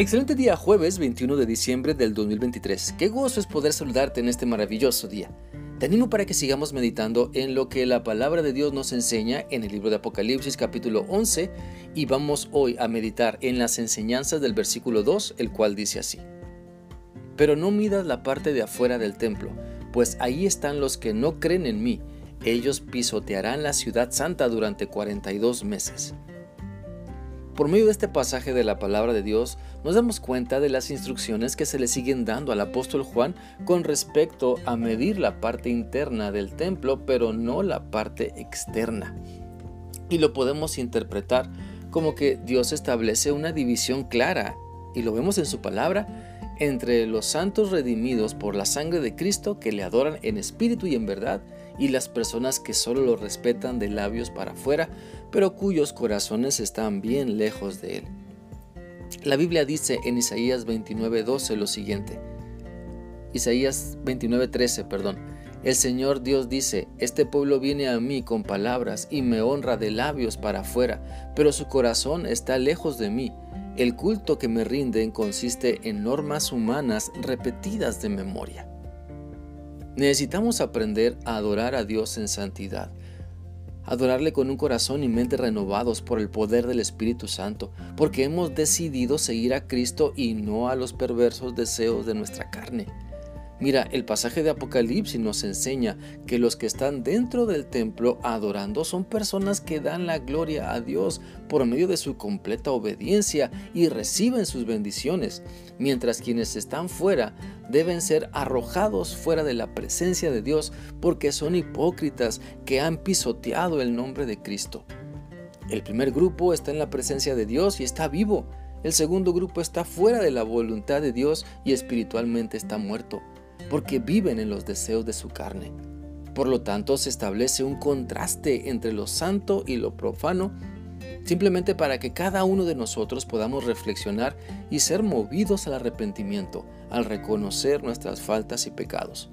Excelente día jueves 21 de diciembre del 2023. Qué gozo es poder saludarte en este maravilloso día. Te animo para que sigamos meditando en lo que la palabra de Dios nos enseña en el libro de Apocalipsis capítulo 11 y vamos hoy a meditar en las enseñanzas del versículo 2, el cual dice así. Pero no midas la parte de afuera del templo, pues ahí están los que no creen en mí. Ellos pisotearán la ciudad santa durante 42 meses. Por medio de este pasaje de la palabra de Dios, nos damos cuenta de las instrucciones que se le siguen dando al apóstol Juan con respecto a medir la parte interna del templo, pero no la parte externa. Y lo podemos interpretar como que Dios establece una división clara, y lo vemos en su palabra, entre los santos redimidos por la sangre de Cristo que le adoran en espíritu y en verdad, y las personas que solo lo respetan de labios para afuera, pero cuyos corazones están bien lejos de él. La Biblia dice en Isaías 29:12 lo siguiente. Isaías 29:13, perdón. El Señor Dios dice, Este pueblo viene a mí con palabras y me honra de labios para afuera, pero su corazón está lejos de mí. El culto que me rinden consiste en normas humanas repetidas de memoria. Necesitamos aprender a adorar a Dios en santidad, adorarle con un corazón y mente renovados por el poder del Espíritu Santo, porque hemos decidido seguir a Cristo y no a los perversos deseos de nuestra carne. Mira, el pasaje de Apocalipsis nos enseña que los que están dentro del templo adorando son personas que dan la gloria a Dios por medio de su completa obediencia y reciben sus bendiciones, mientras quienes están fuera deben ser arrojados fuera de la presencia de Dios porque son hipócritas que han pisoteado el nombre de Cristo. El primer grupo está en la presencia de Dios y está vivo. El segundo grupo está fuera de la voluntad de Dios y espiritualmente está muerto porque viven en los deseos de su carne. Por lo tanto, se establece un contraste entre lo santo y lo profano, simplemente para que cada uno de nosotros podamos reflexionar y ser movidos al arrepentimiento, al reconocer nuestras faltas y pecados.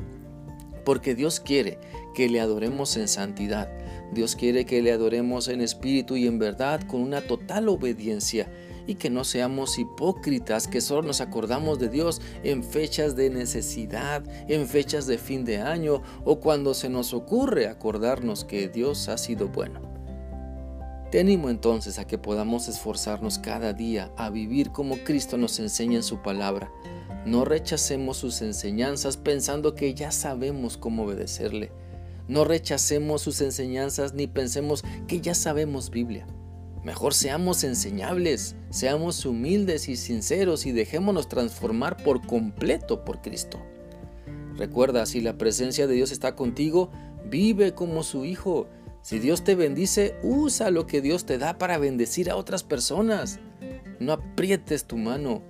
Porque Dios quiere que le adoremos en santidad, Dios quiere que le adoremos en espíritu y en verdad con una total obediencia y que no seamos hipócritas que solo nos acordamos de Dios en fechas de necesidad, en fechas de fin de año o cuando se nos ocurre acordarnos que Dios ha sido bueno. Te animo entonces a que podamos esforzarnos cada día a vivir como Cristo nos enseña en su palabra. No rechacemos sus enseñanzas pensando que ya sabemos cómo obedecerle. No rechacemos sus enseñanzas ni pensemos que ya sabemos Biblia. Mejor seamos enseñables, seamos humildes y sinceros y dejémonos transformar por completo por Cristo. Recuerda, si la presencia de Dios está contigo, vive como su hijo. Si Dios te bendice, usa lo que Dios te da para bendecir a otras personas. No aprietes tu mano,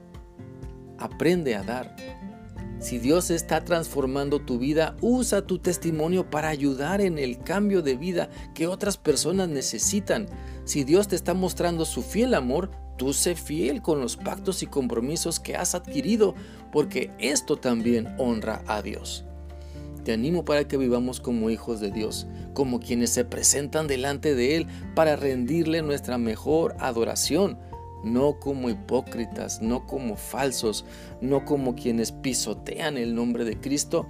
aprende a dar. Si Dios está transformando tu vida, usa tu testimonio para ayudar en el cambio de vida que otras personas necesitan. Si Dios te está mostrando su fiel amor, tú sé fiel con los pactos y compromisos que has adquirido, porque esto también honra a Dios. Te animo para que vivamos como hijos de Dios, como quienes se presentan delante de Él para rendirle nuestra mejor adoración no como hipócritas, no como falsos, no como quienes pisotean el nombre de Cristo,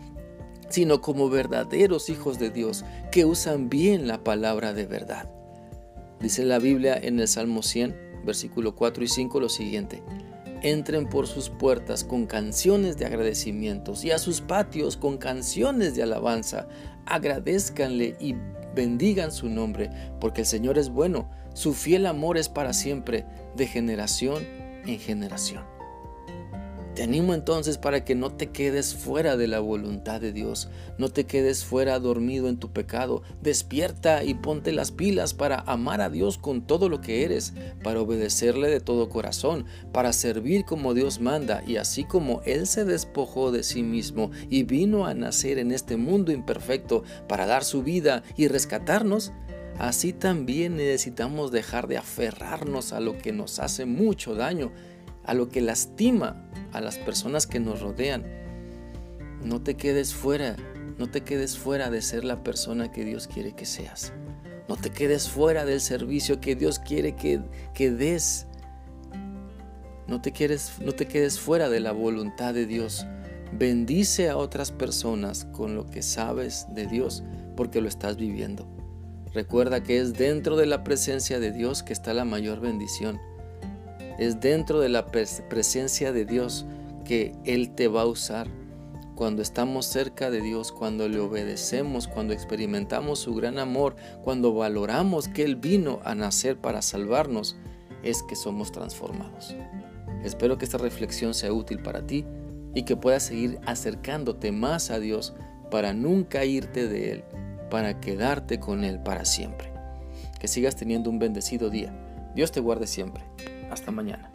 sino como verdaderos hijos de Dios que usan bien la palabra de verdad. Dice la Biblia en el Salmo 100, versículo 4 y 5 lo siguiente. Entren por sus puertas con canciones de agradecimientos y a sus patios con canciones de alabanza. Agradezcanle y bendigan su nombre, porque el Señor es bueno, su fiel amor es para siempre, de generación en generación. Te animo entonces para que no te quedes fuera de la voluntad de Dios, no te quedes fuera dormido en tu pecado, despierta y ponte las pilas para amar a Dios con todo lo que eres, para obedecerle de todo corazón, para servir como Dios manda y así como Él se despojó de sí mismo y vino a nacer en este mundo imperfecto para dar su vida y rescatarnos, así también necesitamos dejar de aferrarnos a lo que nos hace mucho daño, a lo que lastima a las personas que nos rodean. No te quedes fuera, no te quedes fuera de ser la persona que Dios quiere que seas. No te quedes fuera del servicio que Dios quiere que, des. No te, quieres, no te quedes fuera de la voluntad de Dios. Bendice a otras personas con lo que sabes de Dios porque lo estás viviendo. Recuerda que es dentro de la presencia de Dios que está la mayor bendición. Es dentro de la presencia de Dios que Él te va a usar. Cuando estamos cerca de Dios, cuando le obedecemos, cuando experimentamos su gran amor, cuando valoramos que Él vino a nacer para salvarnos, es que somos transformados. Espero que esta reflexión sea útil para ti y que puedas seguir acercándote más a Dios para nunca irte de Él, para quedarte con Él para siempre. Que sigas teniendo un bendecido día. Dios te guarde siempre. Hasta mañana.